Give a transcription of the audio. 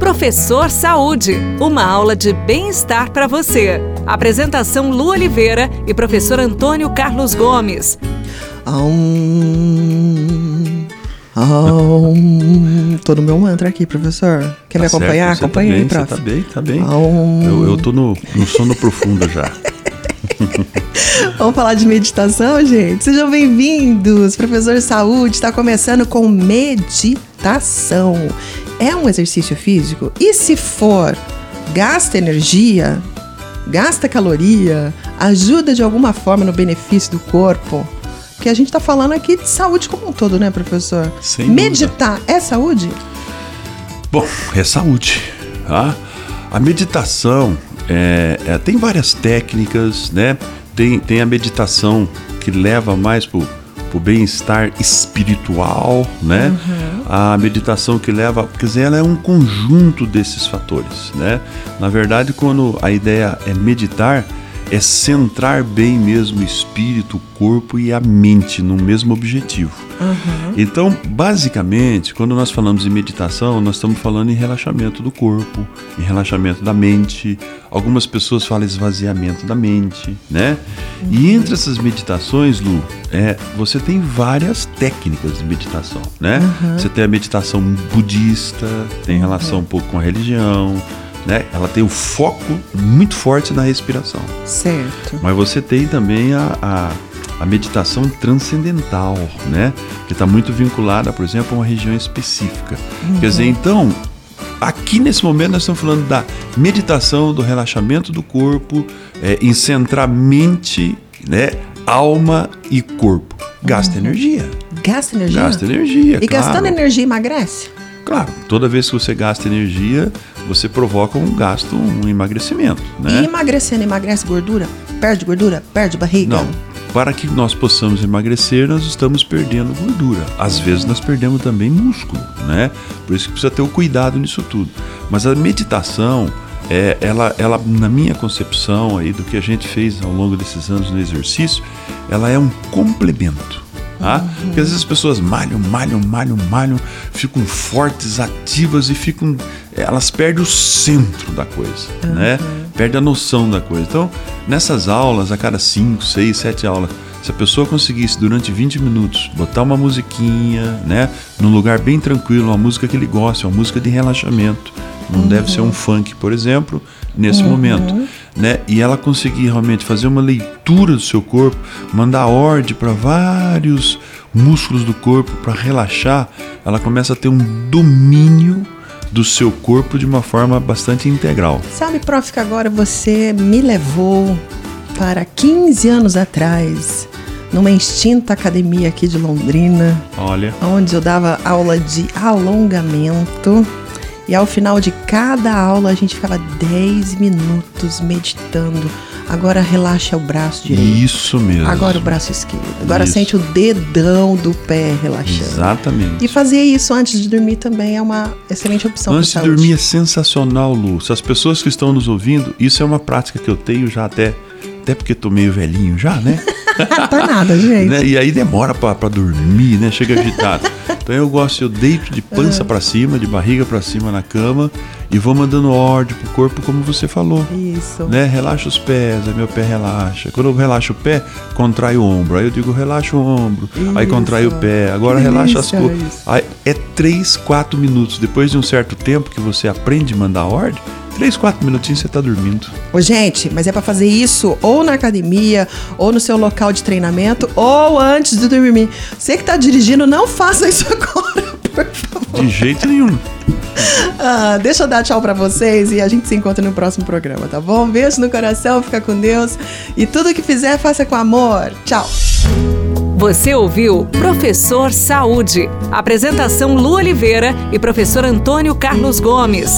Professor Saúde, uma aula de bem-estar para você. Apresentação Lu Oliveira e professor Antônio Carlos Gomes. Um, um, tô no meu mantra aqui, professor. Quer Tá me acompanhar? certo, Acompanha você aí, tá bem, prof. Você tá bem, tá bem. Um, Eu, eu tô no, no sono profundo já. Vamos falar de meditação, gente? Sejam bem-vindos! Professor Saúde está começando com meditação. É um exercício físico? E se for, gasta energia, gasta caloria, ajuda de alguma forma no benefício do corpo? Porque a gente está falando aqui de saúde como um todo, né, professor? Sem dúvida. Meditar é saúde? Bom, é saúde. Tá? A meditação é, é, tem várias técnicas, né? Tem, tem a meditação que leva mais pro, pro bem-estar espiritual, né? A meditação que leva, quer dizer, ela é um conjunto desses fatores, né? Na verdade, quando a ideia é meditar, é centrar bem mesmo o espírito, o corpo e a mente no mesmo objetivo. Então, basicamente, quando nós falamos em meditação, nós estamos falando em relaxamento do corpo, em relaxamento da mente. Algumas pessoas falam esvaziamento da mente, né? E entre essas meditações, Lu, é, você tem várias técnicas de meditação, né? Você tem a meditação budista, tem relação um pouco com a religião, né? Ela tem o foco muito forte na respiração. Certo. Mas você tem também a, a, a meditação transcendental, né? Que está muito vinculada, por exemplo, a uma região específica. Quer dizer, então, aqui nesse momento nós estamos falando da meditação, do relaxamento do corpo, é, em centrar mente, né? Alma e corpo. Gasta energia. Gasta energia? Gasta energia. E claro. gastando energia emagrece? Claro, toda vez que você gasta energia, você provoca um gasto, um emagrecimento, né? E emagrecendo, emagrece gordura? Perde gordura? Perde barriga? Não. Para que nós possamos emagrecer, nós estamos perdendo gordura. Às vezes nós perdemos também músculo, né? Por isso que precisa ter o cuidado nisso tudo. Mas a meditação, é, ela, ela, na minha concepção aí do que a gente fez ao longo desses anos no exercício, ela é um complemento. Tá? Porque às vezes as pessoas malham, malham, malham, malham, ficam fortes, ativas e ficam. Elas perdem o centro da coisa, né? Perde a noção da coisa. Então, nessas aulas, a cada 5, 6, 7 aulas, se a pessoa conseguisse durante 20 minutos botar uma musiquinha, né? Num lugar bem tranquilo, uma música que ele gosta, uma música de relaxamento. Não deve ser um funk, por exemplo, nesse momento. Né? E ela conseguir realmente fazer uma leitura do seu corpo, mandar ordem para vários músculos do corpo para relaxar, ela começa a ter um domínio do seu corpo de uma forma bastante integral. Sabe, prof, que agora você me levou para 15 anos atrás, numa extinta academia aqui de Londrina, Olha, onde eu dava aula de alongamento. E ao final de cada aula a gente ficava 10 minutos meditando. Agora relaxa o braço direito. isso mesmo. Agora o braço esquerdo. Agora Isso. sente o dedão do pé relaxando. Exatamente. E fazer isso antes de dormir também é uma excelente opção Antes de dormir é sensacional, Lu. Se as pessoas que estão nos ouvindo, isso é uma prática que eu tenho já até, até porque tô meio velhinho já, né? tá nada, gente. né? E aí demora pra, pra dormir, né? Chega agitado. então eu gosto, eu deito de pança pra cima, de barriga pra cima na cama e vou mandando ordem pro corpo, como você falou. Isso. Né? Relaxa os pés, aí meu pé relaxa. Quando eu relaxo o pé, contrai o ombro. Aí eu digo, relaxa o ombro. Aí Isso. contrai o pé. Agora Que relaxa as coisas. Aí É 3, 4 minutos. Depois de um certo tempo que você aprende a mandar ordem, 3, 4 minutinhos você tá dormindo. Ô, gente, mas é pra fazer isso ou na academia, ou no seu local de treinamento, ou antes de dormir. Você que tá dirigindo, não faça isso agora, por favor. De jeito nenhum. Ah, deixa eu dar tchau pra vocês e a gente se encontra no próximo programa, tá bom? Beijo no coração, fica com Deus. E tudo que fizer, faça com amor. Tchau. Você ouviu Professor Saúde. Apresentação Lu Oliveira e professor Antônio Carlos Gomes.